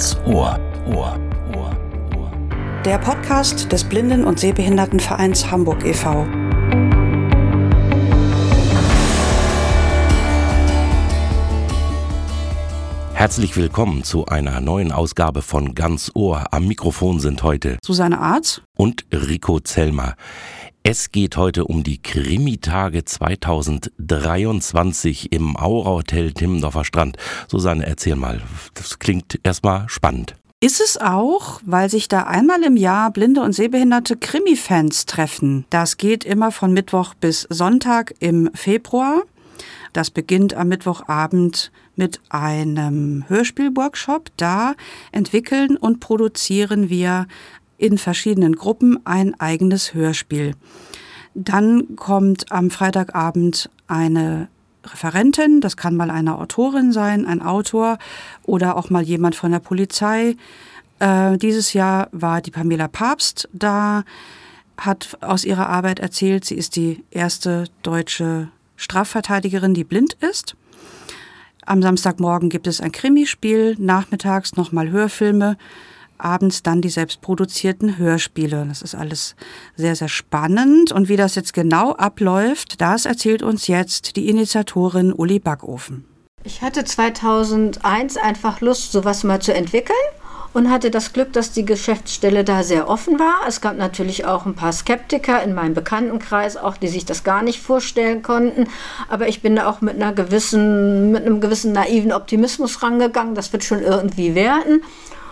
Ganz Ohr. Ohr. Ohr. Ohr. Der Podcast des Blinden- und Sehbehindertenvereins Hamburg e.V. Herzlich willkommen zu einer neuen Ausgabe von Ganz Ohr. Am Mikrofon sind heute Susanne Arz und Rico Zellmer. Es geht heute um die Krimitage 2023 im Aura Hotel Timmendorfer Strand. Susanne, erzähl mal. Das klingt erstmal spannend. Ist es auch, weil sich da einmal im Jahr blinde und sehbehinderte Krimi-Fans treffen. Das geht immer von Mittwoch bis Sonntag im Februar. Das beginnt am Mittwochabend mit einem Hörspielworkshop. Da entwickeln und produzieren wir in verschiedenen Gruppen ein eigenes Hörspiel. Dann kommt am Freitagabend eine Referentin, das kann mal eine Autorin sein, ein Autor oder auch mal jemand von der Polizei. Äh, dieses Jahr war die Pamela Papst da, hat aus ihrer Arbeit erzählt, sie ist die erste deutsche Strafverteidigerin, die blind ist. Am Samstagmorgen gibt es ein Krimispiel, nachmittags nochmal Hörfilme abends dann die selbstproduzierten Hörspiele. Das ist alles sehr, sehr spannend. Und wie das jetzt genau abläuft, das erzählt uns jetzt die Initiatorin Uli Backofen. Ich hatte 2001 einfach Lust, sowas mal zu entwickeln und hatte das Glück, dass die Geschäftsstelle da sehr offen war. Es gab natürlich auch ein paar Skeptiker in meinem Bekanntenkreis, auch die sich das gar nicht vorstellen konnten. Aber ich bin da auch mit einer gewissen, mit einem gewissen naiven Optimismus rangegangen. Das wird schon irgendwie werden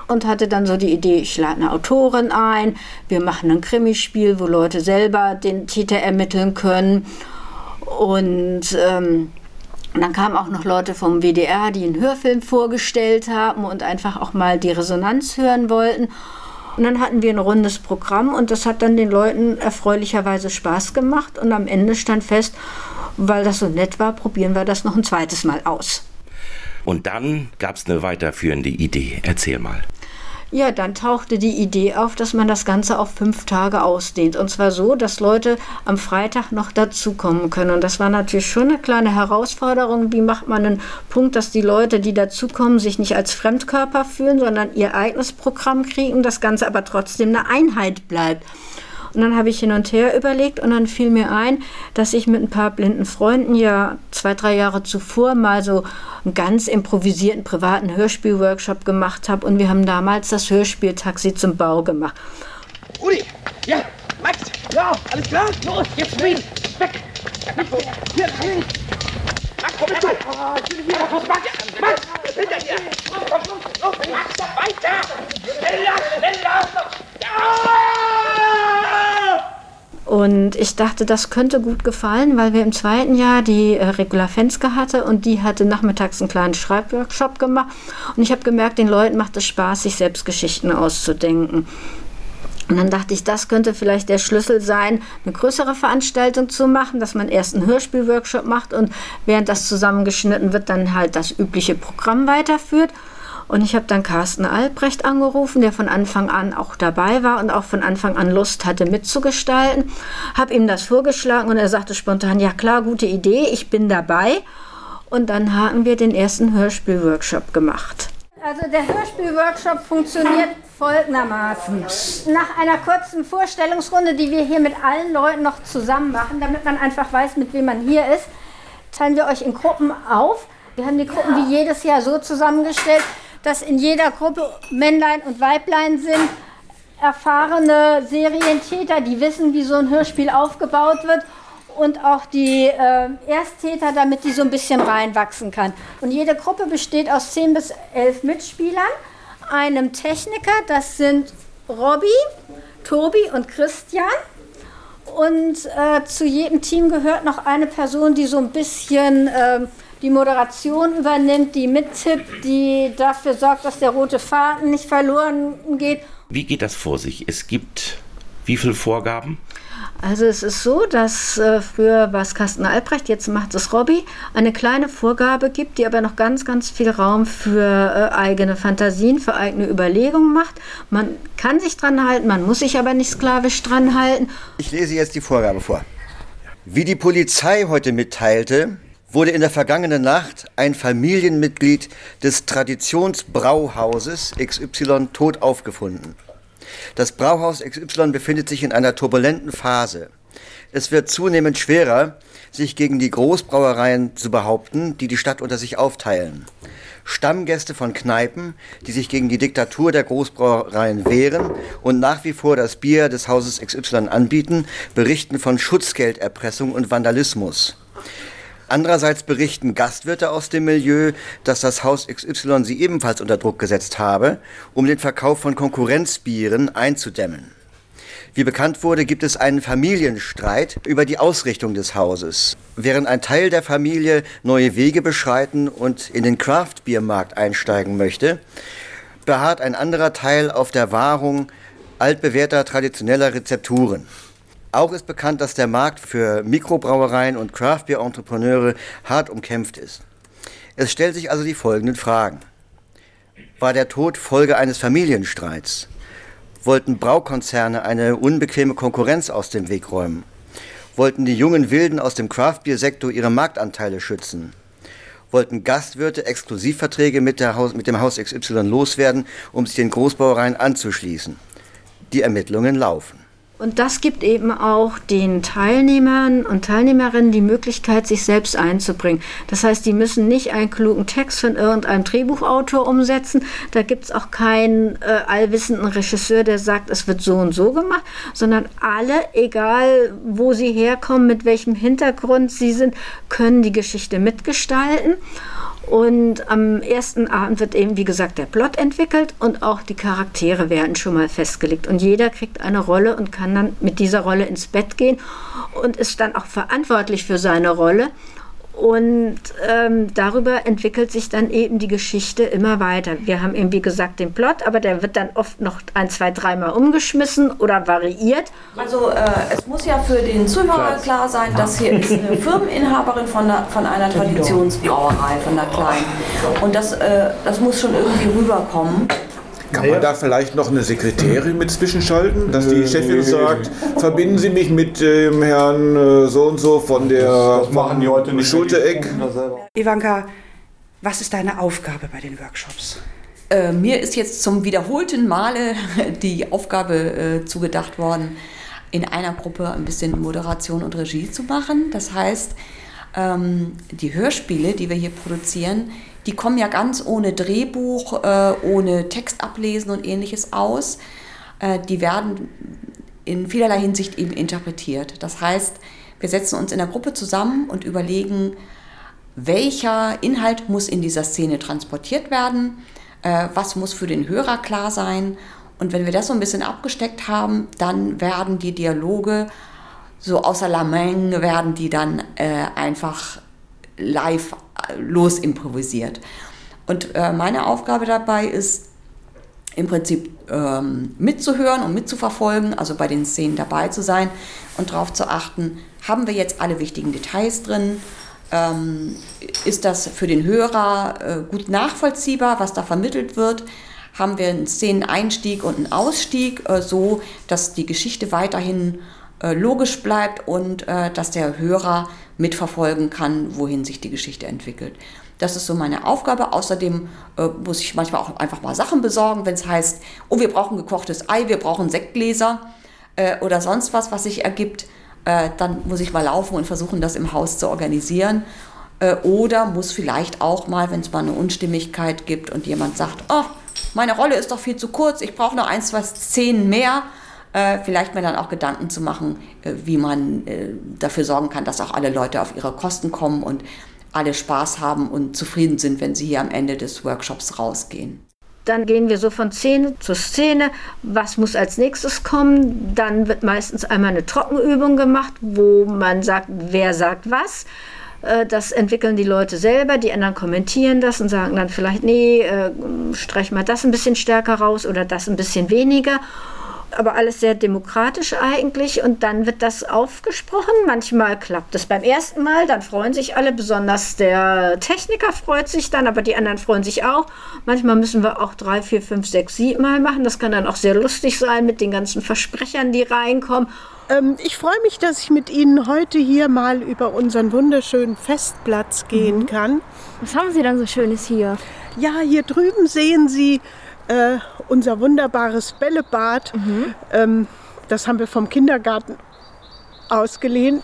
und hatte dann so die Idee, ich lade eine Autorin ein, wir machen ein Krimispiel, wo Leute selber den Täter ermitteln können. Und ähm, dann kamen auch noch Leute vom WDR, die einen Hörfilm vorgestellt haben und einfach auch mal die Resonanz hören wollten. Und dann hatten wir ein rundes Programm und das hat dann den Leuten erfreulicherweise Spaß gemacht. Und am Ende stand fest, weil das so nett war, probieren wir das noch ein zweites Mal aus. Und dann gab es eine weiterführende Idee. Erzähl mal. Ja, dann tauchte die Idee auf, dass man das Ganze auf fünf Tage ausdehnt. Und zwar so, dass Leute am Freitag noch dazukommen können. Und das war natürlich schon eine kleine Herausforderung. Wie macht man einen Punkt, dass die Leute, die dazukommen, sich nicht als Fremdkörper fühlen, sondern ihr eigenes Programm kriegen, das Ganze aber trotzdem eine Einheit bleibt. Und dann habe ich hin und her überlegt und dann fiel mir ein, dass ich mit ein paar blinden Freunden ja zwei, drei Jahre zuvor mal so einen ganz improvisierten privaten Hörspielworkshop gemacht habe und wir haben damals das Hörspiel Taxi zum Bau gemacht. Uli, ja, Max, ja, alles klar? Los, jetzt spielen, weg. Hier, hin. Max, komm mit. Max, Max, hinter dir. Komm, komm, komm, Max, weiter. Schneller, schneller. Ja! Und ich dachte, das könnte gut gefallen, weil wir im zweiten Jahr die äh, Regula Fenske hatte und die hatte nachmittags einen kleinen Schreibworkshop gemacht. Und ich habe gemerkt, den Leuten macht es Spaß, sich selbst Geschichten auszudenken. Und dann dachte ich, das könnte vielleicht der Schlüssel sein, eine größere Veranstaltung zu machen, dass man erst einen Hörspielworkshop macht und während das zusammengeschnitten wird, dann halt das übliche Programm weiterführt. Und ich habe dann Carsten Albrecht angerufen, der von Anfang an auch dabei war und auch von Anfang an Lust hatte mitzugestalten. Habe ihm das vorgeschlagen und er sagte spontan, ja klar, gute Idee, ich bin dabei. Und dann haben wir den ersten Hörspielworkshop gemacht. Also der Hörspielworkshop funktioniert folgendermaßen. Nach einer kurzen Vorstellungsrunde, die wir hier mit allen Leuten noch zusammen machen, damit man einfach weiß, mit wem man hier ist, teilen wir euch in Gruppen auf. Wir haben die Gruppen wie jedes Jahr so zusammengestellt, dass in jeder Gruppe Männlein und Weiblein sind, erfahrene Serientäter, die wissen, wie so ein Hörspiel aufgebaut wird und auch die äh, Ersttäter, damit die so ein bisschen reinwachsen kann. Und jede Gruppe besteht aus 10 bis 11 Mitspielern, einem Techniker, das sind Robby, Tobi und Christian. Und äh, zu jedem Team gehört noch eine Person, die so ein bisschen... Äh, die Moderation übernimmt, die mittippt, die dafür sorgt, dass der rote Faden nicht verloren geht. Wie geht das vor sich? Es gibt wie viele Vorgaben? Also es ist so, dass äh, früher war es Carsten Albrecht, jetzt macht es Robby, eine kleine Vorgabe gibt, die aber noch ganz, ganz viel Raum für äh, eigene Fantasien, für eigene Überlegungen macht. Man kann sich dran halten, man muss sich aber nicht sklavisch dran halten. Ich lese jetzt die Vorgabe vor. Wie die Polizei heute mitteilte, wurde in der vergangenen Nacht ein Familienmitglied des Traditionsbrauhauses XY tot aufgefunden. Das Brauhaus XY befindet sich in einer turbulenten Phase. Es wird zunehmend schwerer, sich gegen die Großbrauereien zu behaupten, die die Stadt unter sich aufteilen. Stammgäste von Kneipen, die sich gegen die Diktatur der Großbrauereien wehren und nach wie vor das Bier des Hauses XY anbieten, berichten von Schutzgelderpressung und Vandalismus. Andererseits berichten Gastwirte aus dem Milieu, dass das Haus XY sie ebenfalls unter Druck gesetzt habe, um den Verkauf von Konkurrenzbieren einzudämmen. Wie bekannt wurde, gibt es einen Familienstreit über die Ausrichtung des Hauses. Während ein Teil der Familie neue Wege beschreiten und in den Craft-Biermarkt einsteigen möchte, beharrt ein anderer Teil auf der Wahrung altbewährter traditioneller Rezepturen. Auch ist bekannt, dass der Markt für Mikrobrauereien und Craft-Bier-Entrepreneure hart umkämpft ist. Es stellt sich also die folgenden Fragen. War der Tod Folge eines Familienstreits? Wollten Braukonzerne eine unbequeme Konkurrenz aus dem Weg räumen? Wollten die jungen Wilden aus dem Craft-Bier-Sektor ihre Marktanteile schützen? Wollten Gastwirte Exklusivverträge mit, Haus, mit dem Haus XY loswerden, um sich den Großbrauereien anzuschließen? Die Ermittlungen laufen. Und das gibt eben auch den Teilnehmern und Teilnehmerinnen die Möglichkeit, sich selbst einzubringen. Das heißt, die müssen nicht einen klugen Text von irgendeinem Drehbuchautor umsetzen. Da gibt es auch keinen äh, allwissenden Regisseur, der sagt, es wird so und so gemacht, sondern alle, egal wo sie herkommen, mit welchem Hintergrund sie sind, können die Geschichte mitgestalten. Und am ersten Abend wird eben, wie gesagt, der Plot entwickelt und auch die Charaktere werden schon mal festgelegt. Und jeder kriegt eine Rolle und kann dann mit dieser Rolle ins Bett gehen und ist dann auch verantwortlich für seine Rolle. Und ähm, darüber entwickelt sich dann eben die Geschichte immer weiter. Wir haben eben, wie gesagt, den Plot, aber der wird dann oft noch ein, zwei, dreimal umgeschmissen oder variiert. Also äh, es muss ja für den Zuhörer klar sein, dass hier ist eine Firmeninhaberin von einer, von einer Traditionsbrauerei, von einer kleinen. Und das, äh, das muss schon irgendwie rüberkommen. Kann man da vielleicht noch eine Sekretärin mit zwischenschalten, dass die Chefin sagt, verbinden Sie mich mit dem Herrn äh, so und so von der das machen die heute nicht Schultereck? Ivanka, was ist deine Aufgabe bei den Workshops? Äh, mir ist jetzt zum wiederholten Male die Aufgabe äh, zugedacht worden, in einer Gruppe ein bisschen Moderation und Regie zu machen. Das heißt, ähm, die Hörspiele, die wir hier produzieren, die kommen ja ganz ohne Drehbuch, äh, ohne Text ablesen und ähnliches aus. Äh, die werden in vielerlei Hinsicht eben interpretiert. Das heißt, wir setzen uns in der Gruppe zusammen und überlegen, welcher Inhalt muss in dieser Szene transportiert werden, äh, was muss für den Hörer klar sein. Und wenn wir das so ein bisschen abgesteckt haben, dann werden die Dialoge so außer la Menge, werden die dann äh, einfach live los improvisiert. Und äh, meine Aufgabe dabei ist, im Prinzip ähm, mitzuhören und mitzuverfolgen, also bei den Szenen dabei zu sein und darauf zu achten, haben wir jetzt alle wichtigen Details drin? Ähm, ist das für den Hörer äh, gut nachvollziehbar, was da vermittelt wird? Haben wir einen Szeneneinstieg und einen Ausstieg, äh, so dass die Geschichte weiterhin logisch bleibt und äh, dass der Hörer mitverfolgen kann, wohin sich die Geschichte entwickelt. Das ist so meine Aufgabe. Außerdem äh, muss ich manchmal auch einfach mal Sachen besorgen, wenn es heißt, oh, wir brauchen gekochtes Ei, wir brauchen Sektgläser äh, oder sonst was, was sich ergibt. Äh, dann muss ich mal laufen und versuchen, das im Haus zu organisieren. Äh, oder muss vielleicht auch mal, wenn es mal eine Unstimmigkeit gibt und jemand sagt, oh, meine Rolle ist doch viel zu kurz, ich brauche noch ein, zwei Szenen mehr, äh, vielleicht mir dann auch Gedanken zu machen, äh, wie man äh, dafür sorgen kann, dass auch alle Leute auf ihre Kosten kommen und alle Spaß haben und zufrieden sind, wenn sie hier am Ende des Workshops rausgehen. Dann gehen wir so von Szene zu Szene. Was muss als nächstes kommen? Dann wird meistens einmal eine Trockenübung gemacht, wo man sagt, wer sagt was. Äh, das entwickeln die Leute selber, die anderen kommentieren das und sagen dann vielleicht, nee, streich mal das ein bisschen stärker raus oder das ein bisschen weniger. Aber alles sehr demokratisch eigentlich. Und dann wird das aufgesprochen. Manchmal klappt es beim ersten Mal, dann freuen sich alle, besonders der Techniker freut sich dann, aber die anderen freuen sich auch. Manchmal müssen wir auch drei, vier, fünf, sechs, sieben Mal machen. Das kann dann auch sehr lustig sein mit den ganzen Versprechern, die reinkommen. Ähm, ich freue mich, dass ich mit Ihnen heute hier mal über unseren wunderschönen Festplatz gehen mhm. kann. Was haben Sie dann so Schönes hier? Ja, hier drüben sehen Sie äh, unser wunderbares Bällebad. Mhm. Ähm, das haben wir vom Kindergarten ausgeliehen.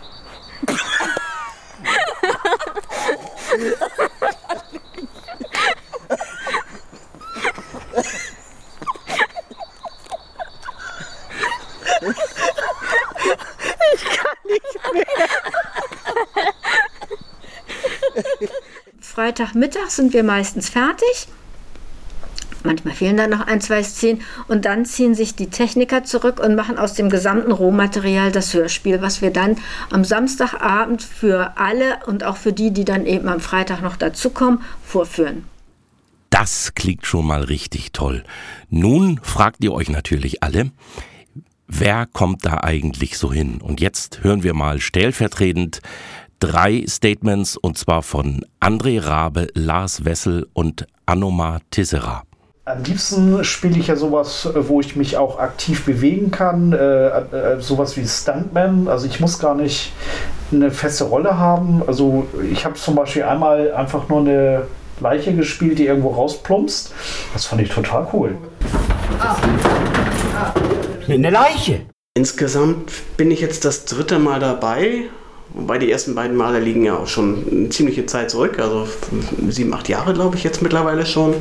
Ich kann nicht mehr. Freitagmittag sind wir meistens fertig. Manchmal fehlen dann noch ein, zwei Szenen und dann ziehen sich die Techniker zurück und machen aus dem gesamten Rohmaterial das Hörspiel, was wir dann am Samstagabend für alle und auch für die, die dann eben am Freitag noch dazukommen, vorführen. Das klingt schon mal richtig toll. Nun fragt ihr euch natürlich alle, wer kommt da eigentlich so hin? Und jetzt hören wir mal stellvertretend drei Statements und zwar von André Rabe, Lars Wessel und Anoma Tissera. Am liebsten spiele ich ja sowas, äh, wo ich mich auch aktiv bewegen kann, äh, äh, sowas wie Stuntman. Also ich muss gar nicht eine feste Rolle haben. Also ich habe zum Beispiel einmal einfach nur eine Leiche gespielt, die irgendwo rausplumpst. Das fand ich total cool. Eine Leiche? Insgesamt bin ich jetzt das dritte Mal dabei Wobei die ersten beiden Male liegen ja auch schon eine ziemliche Zeit zurück, also sieben, acht Jahre glaube ich jetzt mittlerweile schon.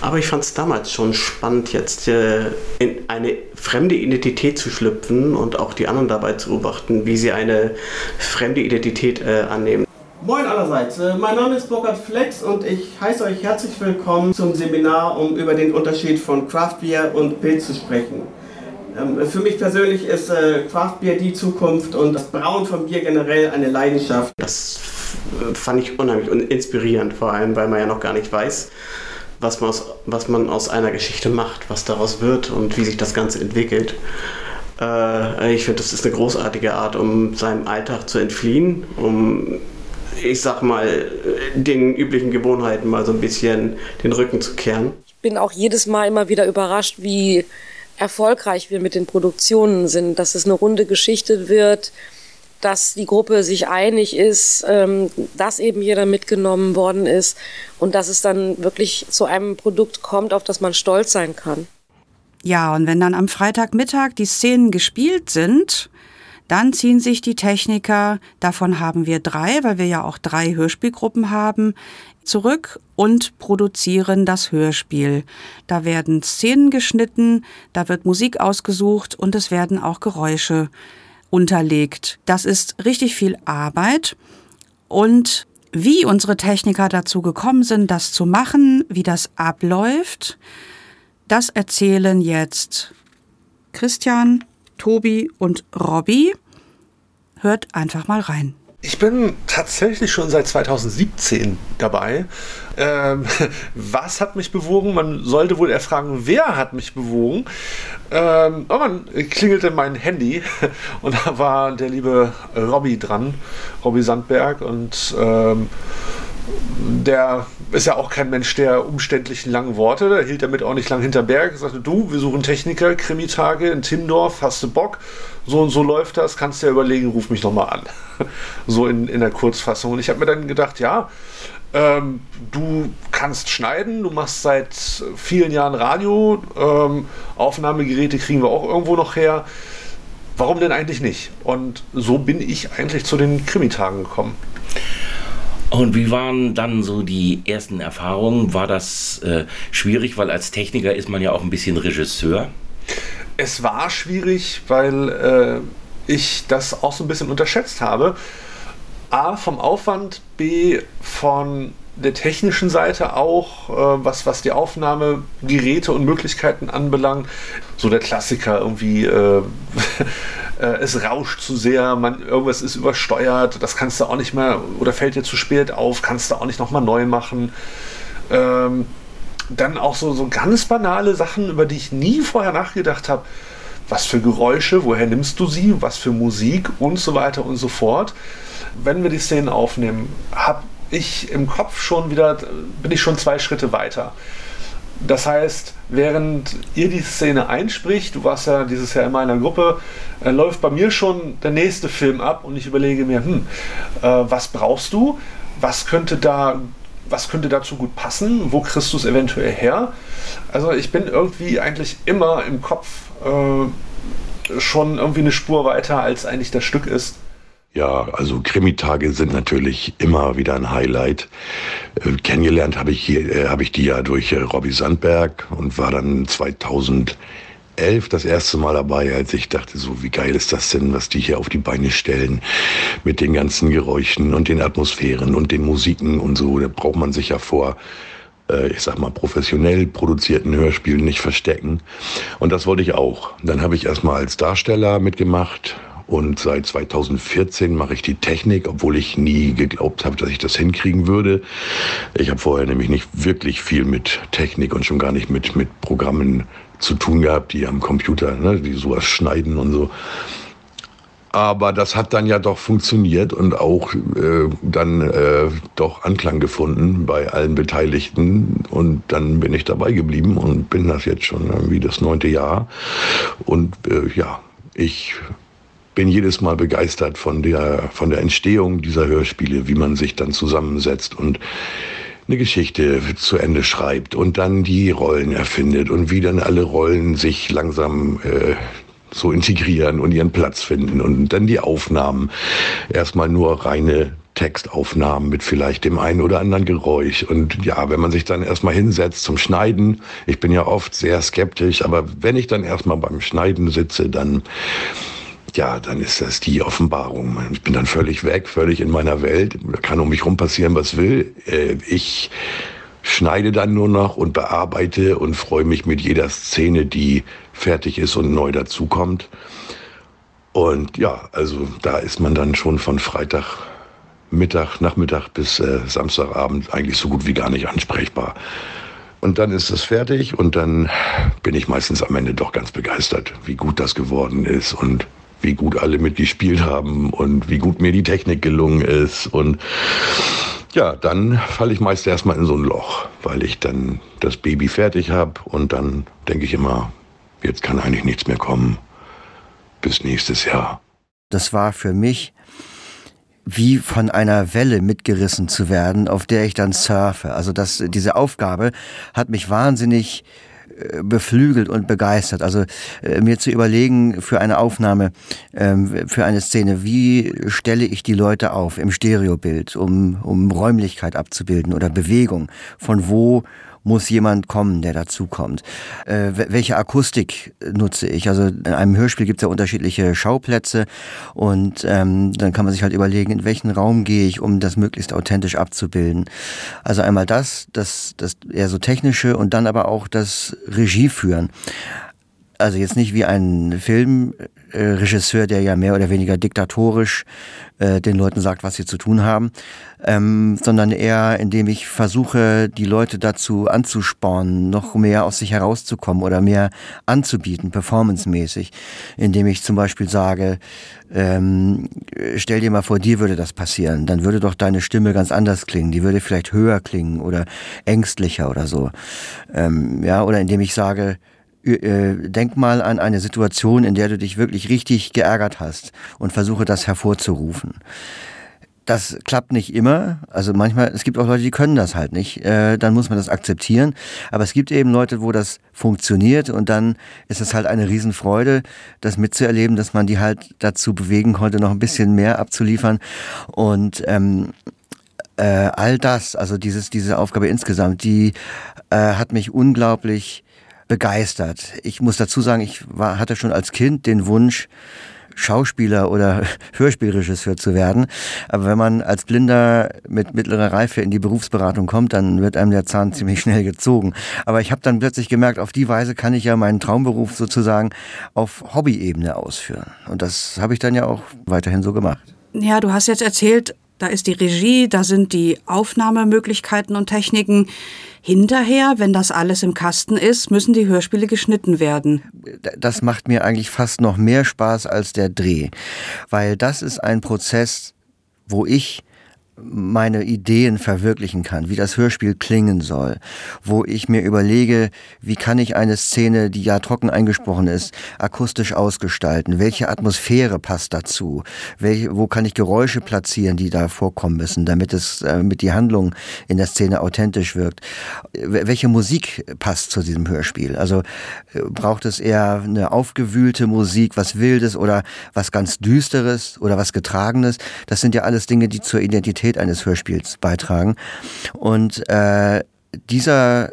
Aber ich fand es damals schon spannend, jetzt äh, in eine fremde Identität zu schlüpfen und auch die anderen dabei zu beobachten, wie sie eine fremde Identität äh, annehmen. Moin allerseits, äh, mein Name ist Burkhard Flex und ich heiße euch herzlich willkommen zum Seminar, um über den Unterschied von Craft Beer und Pilz zu sprechen. Ähm, für mich persönlich ist äh, Craft Beer die Zukunft und das Brauen von Bier generell eine Leidenschaft. Das fand ich unheimlich und inspirierend, vor allem weil man ja noch gar nicht weiß, was man aus, was man aus einer Geschichte macht, was daraus wird und wie sich das Ganze entwickelt. Äh, ich finde, das ist eine großartige Art, um seinem Alltag zu entfliehen, um ich sag mal, den üblichen Gewohnheiten mal so ein bisschen den Rücken zu kehren. Ich bin auch jedes Mal immer wieder überrascht, wie erfolgreich wir mit den Produktionen sind, dass es eine runde Geschichte wird, dass die Gruppe sich einig ist, ähm, dass eben jeder mitgenommen worden ist und dass es dann wirklich zu einem Produkt kommt, auf das man stolz sein kann. Ja, und wenn dann am Freitagmittag die Szenen gespielt sind, dann ziehen sich die Techniker, davon haben wir drei, weil wir ja auch drei Hörspielgruppen haben, zurück und produzieren das Hörspiel. Da werden Szenen geschnitten, da wird Musik ausgesucht und es werden auch Geräusche unterlegt. Das ist richtig viel Arbeit und wie unsere Techniker dazu gekommen sind, das zu machen, wie das abläuft, das erzählen jetzt Christian, Tobi und Robby. Hört einfach mal rein. Ich bin tatsächlich schon seit 2017 dabei. Ähm, was hat mich bewogen? Man sollte wohl eher fragen, wer hat mich bewogen? Ähm, oh man klingelte mein Handy und da war der liebe Robby dran, Robby Sandberg und ähm, der ist ja auch kein Mensch der umständlichen langen Worte. Da hielt damit auch nicht lang hinter Berg. Er sagte, du, wir suchen Techniker, Krimitage in Timmendorf, hast du Bock? So und so läuft das, kannst du ja überlegen, ruf mich nochmal an. so in, in der Kurzfassung. Und ich habe mir dann gedacht, ja, ähm, du kannst schneiden, du machst seit vielen Jahren Radio, ähm, Aufnahmegeräte kriegen wir auch irgendwo noch her. Warum denn eigentlich nicht? Und so bin ich eigentlich zu den Krimitagen gekommen. Und wie waren dann so die ersten Erfahrungen? War das äh, schwierig, weil als Techniker ist man ja auch ein bisschen Regisseur? Es war schwierig, weil äh, ich das auch so ein bisschen unterschätzt habe. A, vom Aufwand, B, von der technischen Seite auch, äh, was, was die Aufnahmegeräte und Möglichkeiten anbelangt. So der Klassiker irgendwie, äh, äh, es rauscht zu sehr, man, irgendwas ist übersteuert, das kannst du auch nicht mehr, oder fällt dir zu spät auf, kannst du auch nicht nochmal neu machen. Ähm, dann auch so, so ganz banale Sachen, über die ich nie vorher nachgedacht habe was für Geräusche, woher nimmst du sie, was für Musik und so weiter und so fort. Wenn wir die Szenen aufnehmen, habe ich im Kopf schon wieder, bin ich schon zwei Schritte weiter. Das heißt, während ihr die Szene einspricht, du warst ja dieses Jahr in meiner Gruppe, äh, läuft bei mir schon der nächste Film ab und ich überlege mir, hm, äh, was brauchst du? Was könnte da was könnte dazu gut passen? Wo kriegst du es eventuell her? Also ich bin irgendwie eigentlich immer im Kopf äh, schon irgendwie eine Spur weiter, als eigentlich das Stück ist. Ja, also Krimitage sind natürlich immer wieder ein Highlight. Äh, kennengelernt habe ich, äh, hab ich die ja durch äh, Robbie Sandberg und war dann 2011 das erste Mal dabei, als ich dachte, so wie geil ist das denn, was die hier auf die Beine stellen mit den ganzen Geräuschen und den Atmosphären und den Musiken und so. Da braucht man sich ja vor äh, ich sag mal, professionell produzierten Hörspielen nicht verstecken. Und das wollte ich auch. Dann habe ich erstmal als Darsteller mitgemacht, und seit 2014 mache ich die Technik, obwohl ich nie geglaubt habe, dass ich das hinkriegen würde. Ich habe vorher nämlich nicht wirklich viel mit Technik und schon gar nicht mit, mit Programmen zu tun gehabt, die am Computer, ne, die sowas schneiden und so. Aber das hat dann ja doch funktioniert und auch äh, dann äh, doch Anklang gefunden bei allen Beteiligten. Und dann bin ich dabei geblieben und bin das jetzt schon irgendwie das neunte Jahr. Und äh, ja, ich bin jedes Mal begeistert von der, von der Entstehung dieser Hörspiele, wie man sich dann zusammensetzt und eine Geschichte zu Ende schreibt und dann die Rollen erfindet und wie dann alle Rollen sich langsam äh, so integrieren und ihren Platz finden und dann die Aufnahmen. Erstmal nur reine Textaufnahmen mit vielleicht dem einen oder anderen Geräusch. Und ja, wenn man sich dann erstmal hinsetzt zum Schneiden, ich bin ja oft sehr skeptisch, aber wenn ich dann erstmal beim Schneiden sitze, dann ja, dann ist das die Offenbarung. Ich bin dann völlig weg, völlig in meiner Welt. Da kann um mich rum passieren, was will. Äh, ich schneide dann nur noch und bearbeite und freue mich mit jeder Szene, die fertig ist und neu dazukommt. Und ja, also da ist man dann schon von Freitag Mittag, Nachmittag bis äh, Samstagabend eigentlich so gut wie gar nicht ansprechbar. Und dann ist es fertig und dann bin ich meistens am Ende doch ganz begeistert, wie gut das geworden ist und wie gut alle mitgespielt haben und wie gut mir die Technik gelungen ist. Und ja, dann falle ich meist erstmal in so ein Loch, weil ich dann das Baby fertig habe und dann denke ich immer, jetzt kann eigentlich nichts mehr kommen. Bis nächstes Jahr. Das war für mich wie von einer Welle mitgerissen zu werden, auf der ich dann surfe. Also das, diese Aufgabe hat mich wahnsinnig beflügelt und begeistert. Also äh, mir zu überlegen für eine Aufnahme, ähm, für eine Szene, wie stelle ich die Leute auf im Stereobild, um, um Räumlichkeit abzubilden oder Bewegung, von wo muss jemand kommen, der dazukommt. Äh, welche Akustik nutze ich? Also in einem Hörspiel gibt es ja unterschiedliche Schauplätze und ähm, dann kann man sich halt überlegen, in welchen Raum gehe ich, um das möglichst authentisch abzubilden. Also einmal das, das, das eher so technische und dann aber auch das Regie führen. Also jetzt nicht wie ein Filmregisseur, der ja mehr oder weniger diktatorisch äh, den Leuten sagt, was sie zu tun haben, ähm, sondern eher, indem ich versuche, die Leute dazu anzuspornen, noch mehr aus sich herauszukommen oder mehr anzubieten, performancemäßig, indem ich zum Beispiel sage, ähm, stell dir mal vor, dir würde das passieren, dann würde doch deine Stimme ganz anders klingen, die würde vielleicht höher klingen oder ängstlicher oder so, ähm, ja, oder indem ich sage, äh, denk mal an eine Situation, in der du dich wirklich richtig geärgert hast und versuche das hervorzurufen. Das klappt nicht immer. Also manchmal, es gibt auch Leute, die können das halt nicht. Äh, dann muss man das akzeptieren. Aber es gibt eben Leute, wo das funktioniert und dann ist es halt eine Riesenfreude, das mitzuerleben, dass man die halt dazu bewegen konnte, noch ein bisschen mehr abzuliefern. Und ähm, äh, all das, also dieses, diese Aufgabe insgesamt, die äh, hat mich unglaublich begeistert. Ich muss dazu sagen, ich war, hatte schon als Kind den Wunsch, Schauspieler oder Hörspielregisseur zu werden. Aber wenn man als Blinder mit mittlerer Reife in die Berufsberatung kommt, dann wird einem der Zahn ziemlich schnell gezogen. Aber ich habe dann plötzlich gemerkt, auf die Weise kann ich ja meinen Traumberuf sozusagen auf Hobbyebene ausführen. Und das habe ich dann ja auch weiterhin so gemacht. Ja, du hast jetzt erzählt, da ist die Regie, da sind die Aufnahmemöglichkeiten und Techniken. Hinterher, wenn das alles im Kasten ist, müssen die Hörspiele geschnitten werden. Das macht mir eigentlich fast noch mehr Spaß als der Dreh, weil das ist ein Prozess, wo ich meine Ideen verwirklichen kann, wie das Hörspiel klingen soll, wo ich mir überlege, wie kann ich eine Szene, die ja trocken eingesprochen ist, akustisch ausgestalten, welche Atmosphäre passt dazu, welche, wo kann ich Geräusche platzieren, die da vorkommen müssen, damit es äh, mit die Handlung in der Szene authentisch wirkt, welche Musik passt zu diesem Hörspiel, also äh, braucht es eher eine aufgewühlte Musik, was Wildes oder was ganz Düsteres oder was Getragenes, das sind ja alles Dinge, die zur Identität Qualität eines Hörspiels beitragen. Und äh, dieser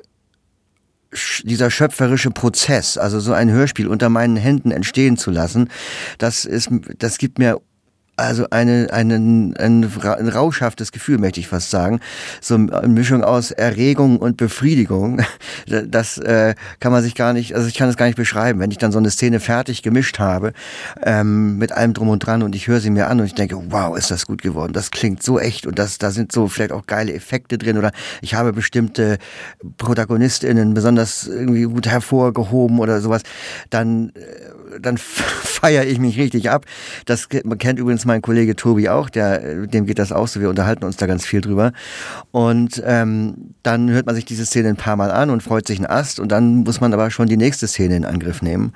dieser schöpferische Prozess, also so ein Hörspiel unter meinen Händen entstehen zu lassen, das ist, das gibt mir also eine, einen, ein, rauschhaftes Gefühl, möchte ich fast sagen. So eine Mischung aus Erregung und Befriedigung. Das äh, kann man sich gar nicht, also ich kann es gar nicht beschreiben. Wenn ich dann so eine Szene fertig gemischt habe, ähm, mit allem drum und dran und ich höre sie mir an und ich denke, wow, ist das gut geworden. Das klingt so echt und das, da sind so vielleicht auch geile Effekte drin oder ich habe bestimmte ProtagonistInnen besonders irgendwie gut hervorgehoben oder sowas, dann äh, dann feiere ich mich richtig ab. Das kennt übrigens mein Kollege Tobi auch, der, dem geht das auch so. Wir unterhalten uns da ganz viel drüber. Und ähm, dann hört man sich diese Szene ein paar Mal an und freut sich ein Ast. Und dann muss man aber schon die nächste Szene in Angriff nehmen.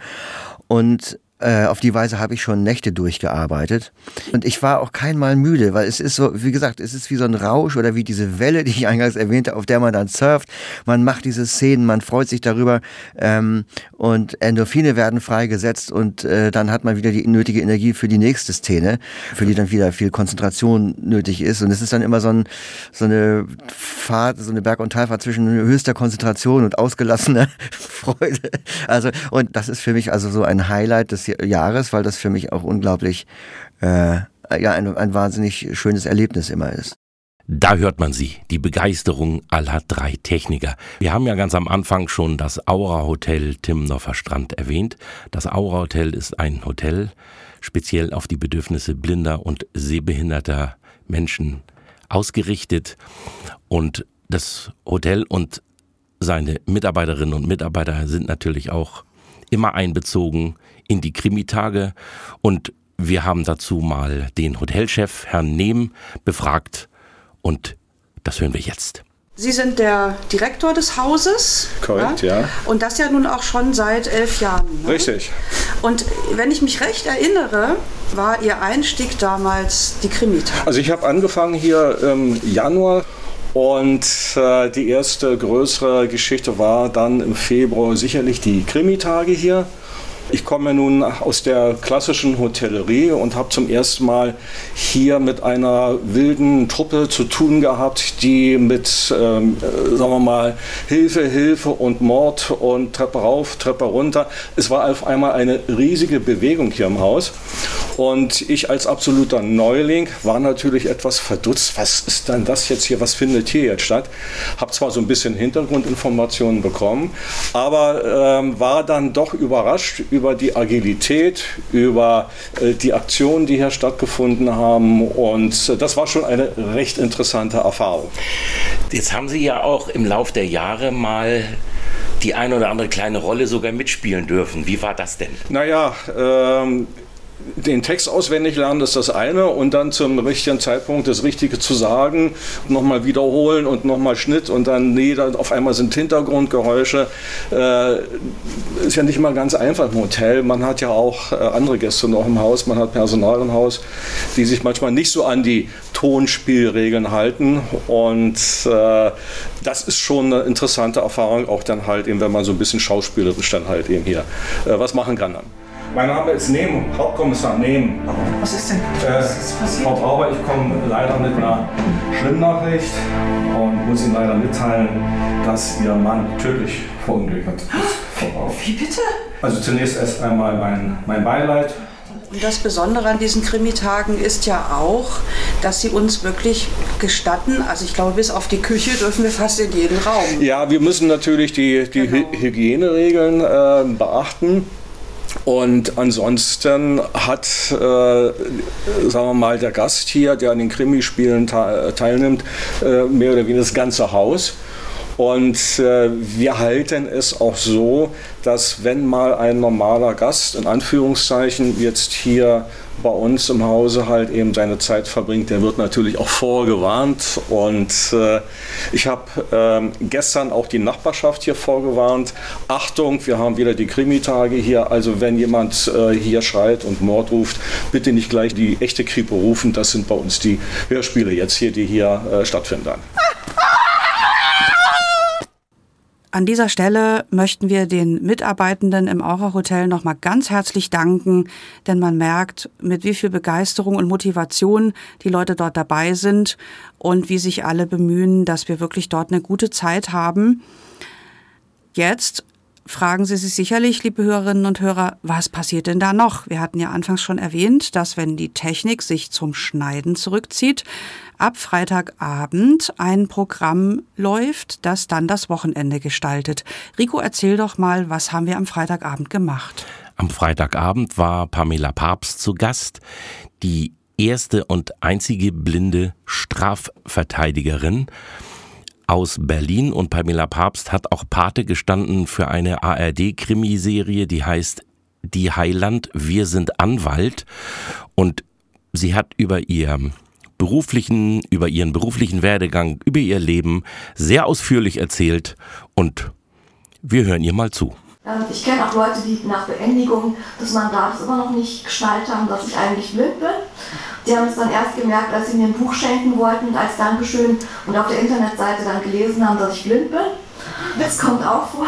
Und äh, auf die Weise habe ich schon Nächte durchgearbeitet. Und ich war auch kein Mal müde, weil es ist so, wie gesagt, es ist wie so ein Rausch oder wie diese Welle, die ich eingangs erwähnte, auf der man dann surft. Man macht diese Szenen, man freut sich darüber ähm, und Endorphine werden freigesetzt und äh, dann hat man wieder die nötige Energie für die nächste Szene, für die dann wieder viel Konzentration nötig ist. Und es ist dann immer so, ein, so eine Fahrt, so eine Berg- und Talfahrt zwischen höchster Konzentration und ausgelassener Freude. Also, und das ist für mich also so ein Highlight des Jahres, weil das für mich auch unglaublich, äh, ja, ein, ein wahnsinnig schönes Erlebnis immer ist. Da hört man sie, die Begeisterung aller drei Techniker. Wir haben ja ganz am Anfang schon das Aura Hotel Timmendorfer Strand erwähnt. Das Aura Hotel ist ein Hotel speziell auf die Bedürfnisse blinder und sehbehinderter Menschen ausgerichtet. Und das Hotel und seine Mitarbeiterinnen und Mitarbeiter sind natürlich auch immer einbezogen in die Krimitage und wir haben dazu mal den Hotelchef, Herrn Nehm, befragt und das hören wir jetzt. Sie sind der Direktor des Hauses. Korrekt, ja. ja. Und das ja nun auch schon seit elf Jahren. Ne? Richtig. Und wenn ich mich recht erinnere, war Ihr Einstieg damals die Krimitage. Also ich habe angefangen hier im Januar und äh, die erste größere Geschichte war dann im Februar sicherlich die Krimitage hier. Ich komme nun aus der klassischen Hotellerie und habe zum ersten Mal hier mit einer wilden Truppe zu tun gehabt, die mit, ähm, äh, sagen wir mal, Hilfe, Hilfe und Mord und Treppe rauf, Treppe runter. Es war auf einmal eine riesige Bewegung hier im Haus. Und ich als absoluter Neuling war natürlich etwas verdutzt. Was ist denn das jetzt hier? Was findet hier jetzt statt? Habe zwar so ein bisschen Hintergrundinformationen bekommen, aber ähm, war dann doch überrascht über die Agilität, über äh, die Aktionen, die hier stattgefunden haben. Und äh, das war schon eine recht interessante Erfahrung. Jetzt haben Sie ja auch im Lauf der Jahre mal die eine oder andere kleine Rolle sogar mitspielen dürfen. Wie war das denn? Naja, ähm, den Text auswendig lernen ist das eine und dann zum richtigen Zeitpunkt das Richtige zu sagen, nochmal wiederholen und nochmal Schnitt und dann, nee, dann auf einmal sind Hintergrundgeräusche. Äh, ist ja nicht immer ganz einfach im Hotel. Man hat ja auch äh, andere Gäste noch im Haus, man hat Personal im Haus, die sich manchmal nicht so an die Tonspielregeln halten und äh, das ist schon eine interessante Erfahrung, auch dann halt eben, wenn man so ein bisschen schauspielerisch dann halt eben hier äh, was machen kann dann. Mein Name ist Nehm, Hauptkommissar Nehm. Was ist denn? Äh, Was ist passiert? Frau Brauber, ich komme leider mit einer Schwimmnachricht und muss Ihnen leider mitteilen, dass Ihr Mann tödlich verunglückt ist. Wie bitte? Also zunächst erst einmal mein, mein Beileid. Und das Besondere an diesen Krimitagen ist ja auch, dass sie uns wirklich gestatten, also ich glaube, bis auf die Küche dürfen wir fast in jeden Raum. Ja, wir müssen natürlich die, die genau. Hygieneregeln äh, beachten. Und ansonsten hat, äh, sagen wir mal, der Gast hier, der an den Krimispielen teilnimmt, äh, mehr oder weniger das ganze Haus. Und äh, wir halten es auch so, dass wenn mal ein normaler Gast, in Anführungszeichen, jetzt hier bei uns im Hause halt eben seine Zeit verbringt, der wird natürlich auch vorgewarnt. Und äh, ich habe äh, gestern auch die Nachbarschaft hier vorgewarnt. Achtung, wir haben wieder die Krimitage hier. Also wenn jemand äh, hier schreit und Mord ruft, bitte nicht gleich die echte Kripo rufen. Das sind bei uns die Hörspiele jetzt hier, die hier äh, stattfinden. An dieser Stelle möchten wir den Mitarbeitenden im Aura Hotel nochmal ganz herzlich danken, denn man merkt, mit wie viel Begeisterung und Motivation die Leute dort dabei sind und wie sich alle bemühen, dass wir wirklich dort eine gute Zeit haben. Jetzt fragen Sie sich sicherlich, liebe Hörerinnen und Hörer, was passiert denn da noch? Wir hatten ja anfangs schon erwähnt, dass wenn die Technik sich zum Schneiden zurückzieht, ab Freitagabend ein Programm läuft, das dann das Wochenende gestaltet. Rico, erzähl doch mal, was haben wir am Freitagabend gemacht? Am Freitagabend war Pamela Papst zu Gast, die erste und einzige blinde Strafverteidigerin aus Berlin und Pamela Papst hat auch Pate gestanden für eine ARD-Krimiserie, die heißt Die Heiland, wir sind Anwalt und sie hat über ihr beruflichen, über ihren beruflichen Werdegang, über ihr Leben sehr ausführlich erzählt und wir hören ihr mal zu. Ähm, ich kenne auch Leute, die nach Beendigung des Mandats immer noch nicht gestaltet haben, dass ich eigentlich blind bin. Die haben es dann erst gemerkt, als sie mir ein Buch schenken wollten als Dankeschön und auf der Internetseite dann gelesen haben, dass ich blind bin. Das kommt auch vor.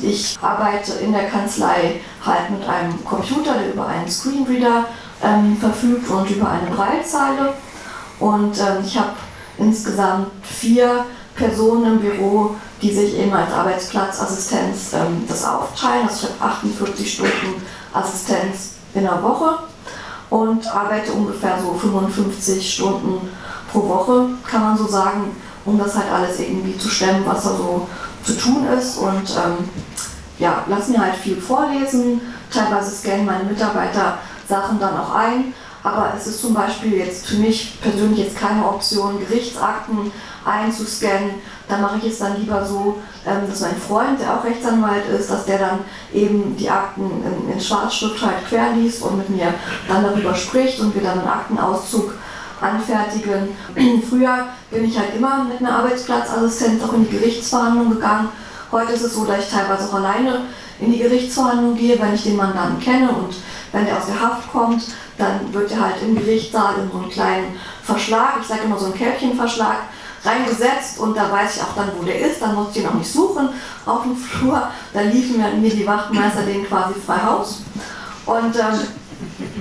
Ich arbeite in der Kanzlei halt mit einem Computer, der über einen Screenreader ähm, verfügt und über eine Breitzeile. Und ähm, ich habe insgesamt vier Personen im Büro, die sich eben als Arbeitsplatzassistenz ähm, das aufteilen. Also ich habe 48 Stunden Assistenz in der Woche und arbeite ungefähr so 55 Stunden pro Woche, kann man so sagen, um das halt alles irgendwie zu stemmen, was da so zu tun ist. Und ähm, ja, lass mir halt viel vorlesen. Teilweise scannen meine Mitarbeiter Sachen dann auch ein. Aber es ist zum Beispiel jetzt für mich persönlich jetzt keine Option, Gerichtsakten einzuscannen. Da mache ich es dann lieber so, ähm, dass mein Freund, der auch Rechtsanwalt ist, dass der dann eben die Akten in, in Schwarzschrift halt querliest und mit mir dann darüber spricht und wir dann einen Aktenauszug anfertigen. Früher bin ich halt immer mit einer Arbeitsplatzassistenz auch in die Gerichtsverhandlung gegangen. Heute ist es so, dass ich teilweise auch alleine in die Gerichtsverhandlung gehe, wenn ich den Mandanten kenne und wenn der aus der Haft kommt, dann wird er halt im Gerichtssaal in so einen kleinen Verschlag, ich sage immer so einen Kälbchenverschlag, reingesetzt und da weiß ich auch dann, wo der ist. Dann muss ich ihn auch nicht suchen auf dem Flur. Dann liefen mir die Wachtmeister den quasi frei Haus. Und ähm,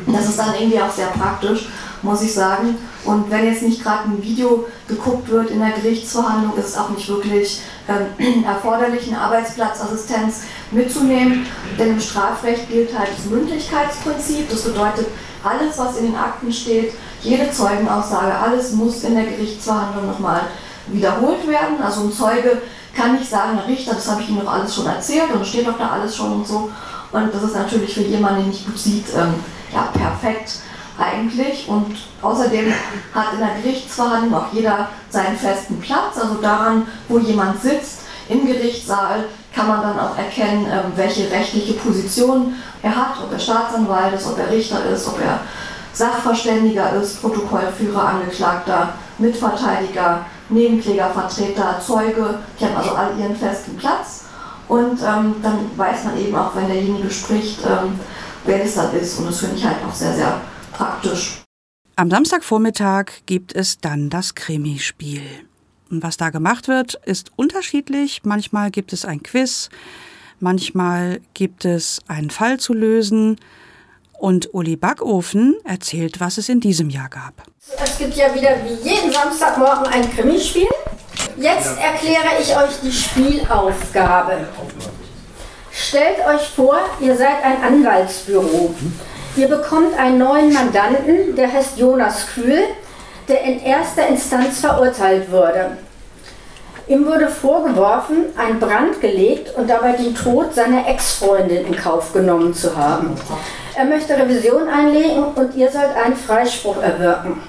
das ist dann irgendwie auch sehr praktisch, muss ich sagen. Und wenn jetzt nicht gerade ein Video geguckt wird in der Gerichtsverhandlung, ist es auch nicht wirklich ähm, erforderlich, eine Arbeitsplatzassistenz mitzunehmen. Denn im Strafrecht gilt halt das Mündlichkeitsprinzip. Das bedeutet, alles, was in den Akten steht, jede Zeugenaussage, alles muss in der Gerichtsverhandlung nochmal wiederholt werden. Also ein Zeuge kann nicht sagen, Herr Richter, das habe ich Ihnen doch alles schon erzählt und steht doch da alles schon und so. Und das ist natürlich für jemanden, der nicht gut sieht, ähm, ja, perfekt eigentlich. Und außerdem hat in der Gerichtsverhandlung auch jeder seinen festen Platz, also daran, wo jemand sitzt im Gerichtssaal, kann man dann auch erkennen, ähm, welche rechtliche Position er hat, ob er Staatsanwalt ist, ob er Richter ist, ob er Sachverständiger ist, Protokollführer, Angeklagter, Mitverteidiger, Nebenklägervertreter, Zeuge. Die haben also alle ihren festen Platz. Und ähm, dann weiß man eben auch, wenn derjenige spricht, ähm, wer das dann ist. Und das finde ich halt auch sehr, sehr praktisch. Am Samstagvormittag gibt es dann das Krimispiel. Und was da gemacht wird, ist unterschiedlich. Manchmal gibt es ein Quiz, manchmal gibt es einen Fall zu lösen. Und Uli Backofen erzählt, was es in diesem Jahr gab. Es gibt ja wieder wie jeden Samstagmorgen ein Krimispiel. Jetzt erkläre ich euch die Spielaufgabe. Stellt euch vor, ihr seid ein Anwaltsbüro. Ihr bekommt einen neuen Mandanten, der heißt Jonas Kühl, der in erster Instanz verurteilt wurde. Ihm wurde vorgeworfen, einen Brand gelegt und dabei den Tod seiner Ex-Freundin in Kauf genommen zu haben. Er möchte Revision einlegen und ihr sollt einen Freispruch erwirken.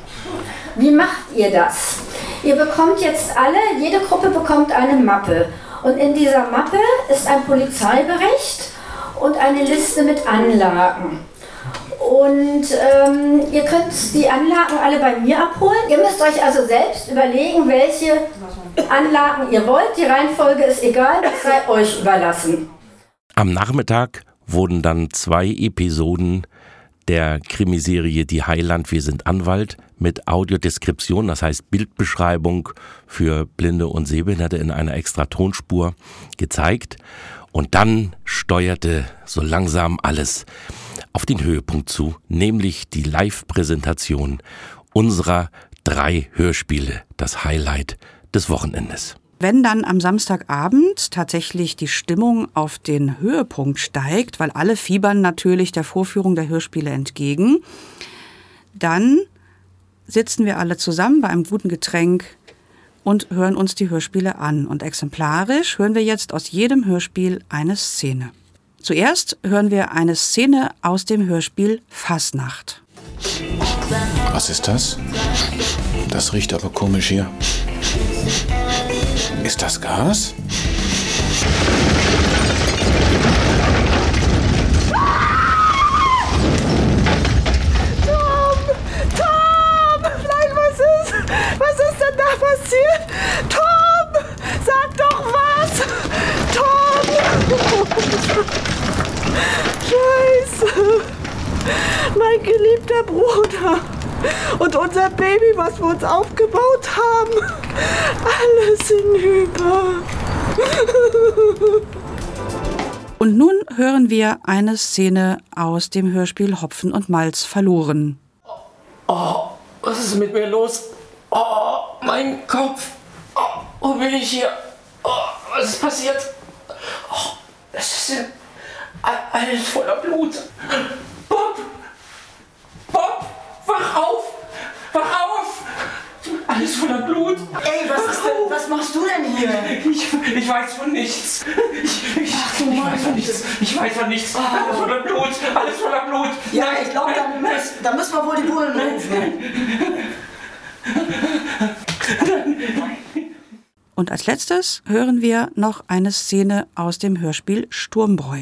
Wie macht ihr das? Ihr bekommt jetzt alle, jede Gruppe bekommt eine Mappe. Und in dieser Mappe ist ein Polizeibericht und eine Liste mit Anlagen. Und ähm, ihr könnt die Anlagen alle bei mir abholen. Ihr müsst euch also selbst überlegen, welche Anlagen ihr wollt. Die Reihenfolge ist egal, das sei euch überlassen. Am Nachmittag wurden dann zwei Episoden der Krimiserie Die Heiland, wir sind Anwalt mit Audiodeskription, das heißt Bildbeschreibung für Blinde und Sehbehinderte in einer extra Tonspur gezeigt. Und dann steuerte so langsam alles auf den Höhepunkt zu, nämlich die Live-Präsentation unserer drei Hörspiele, das Highlight des Wochenendes. Wenn dann am Samstagabend tatsächlich die Stimmung auf den Höhepunkt steigt, weil alle fiebern natürlich der Vorführung der Hörspiele entgegen, dann sitzen wir alle zusammen bei einem guten Getränk und hören uns die Hörspiele an. Und exemplarisch hören wir jetzt aus jedem Hörspiel eine Szene. Zuerst hören wir eine Szene aus dem Hörspiel Fasnacht. Was ist das? Das riecht aber komisch hier. Ist das Gas? Tom! Tom! Nein, was ist? Was ist denn da passiert? Tom! Sag doch was! Tom! Scheiße! Mein geliebter Bruder! Und unser Baby, was wir uns aufgebaut haben. Alles hinüber. Und nun hören wir eine Szene aus dem Hörspiel Hopfen und Malz verloren. Oh, was ist mit mir los? Oh, mein Kopf. Oh, wo bin ich hier? Oh, was ist passiert? Oh, es ist alles voller Blut. Bob! Bob! Wach auf! Wach auf! Alles voller Blut. Ey, was, ist denn, was machst du denn hier? Ich, ich weiß von nichts. Ich, ich, Ach, ich weiß von nichts. Ich weiß von nichts. Oh. Alles voller Blut. Alles voller Blut. Ja, ich glaube, da, müssen- da müssen wir wohl die Bullen rufen. Und als letztes hören wir noch eine Szene aus dem Hörspiel Sturmbräu.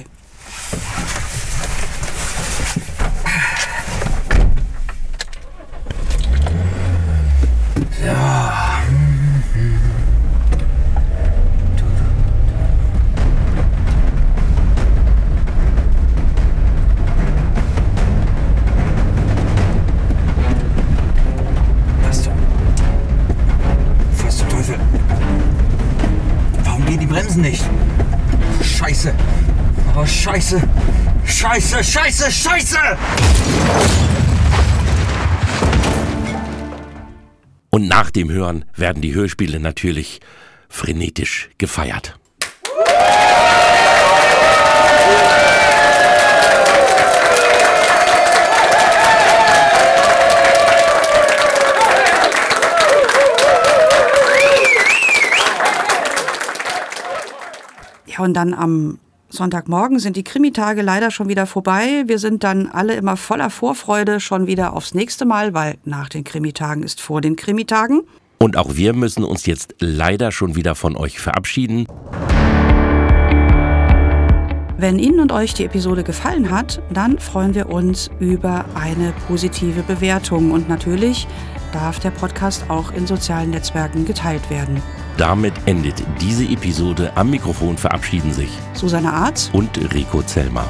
Scheiße, scheiße, scheiße! Und nach dem Hören werden die Hörspiele natürlich frenetisch gefeiert. Ja, und dann am Sonntagmorgen sind die Krimitage leider schon wieder vorbei. Wir sind dann alle immer voller Vorfreude schon wieder aufs nächste Mal, weil nach den Krimitagen ist vor den Krimitagen. Und auch wir müssen uns jetzt leider schon wieder von euch verabschieden. Wenn Ihnen und euch die Episode gefallen hat, dann freuen wir uns über eine positive Bewertung. Und natürlich darf der Podcast auch in sozialen Netzwerken geteilt werden. Damit endet diese Episode. Am Mikrofon verabschieden sich Susanne Arz und Rico Zellmer.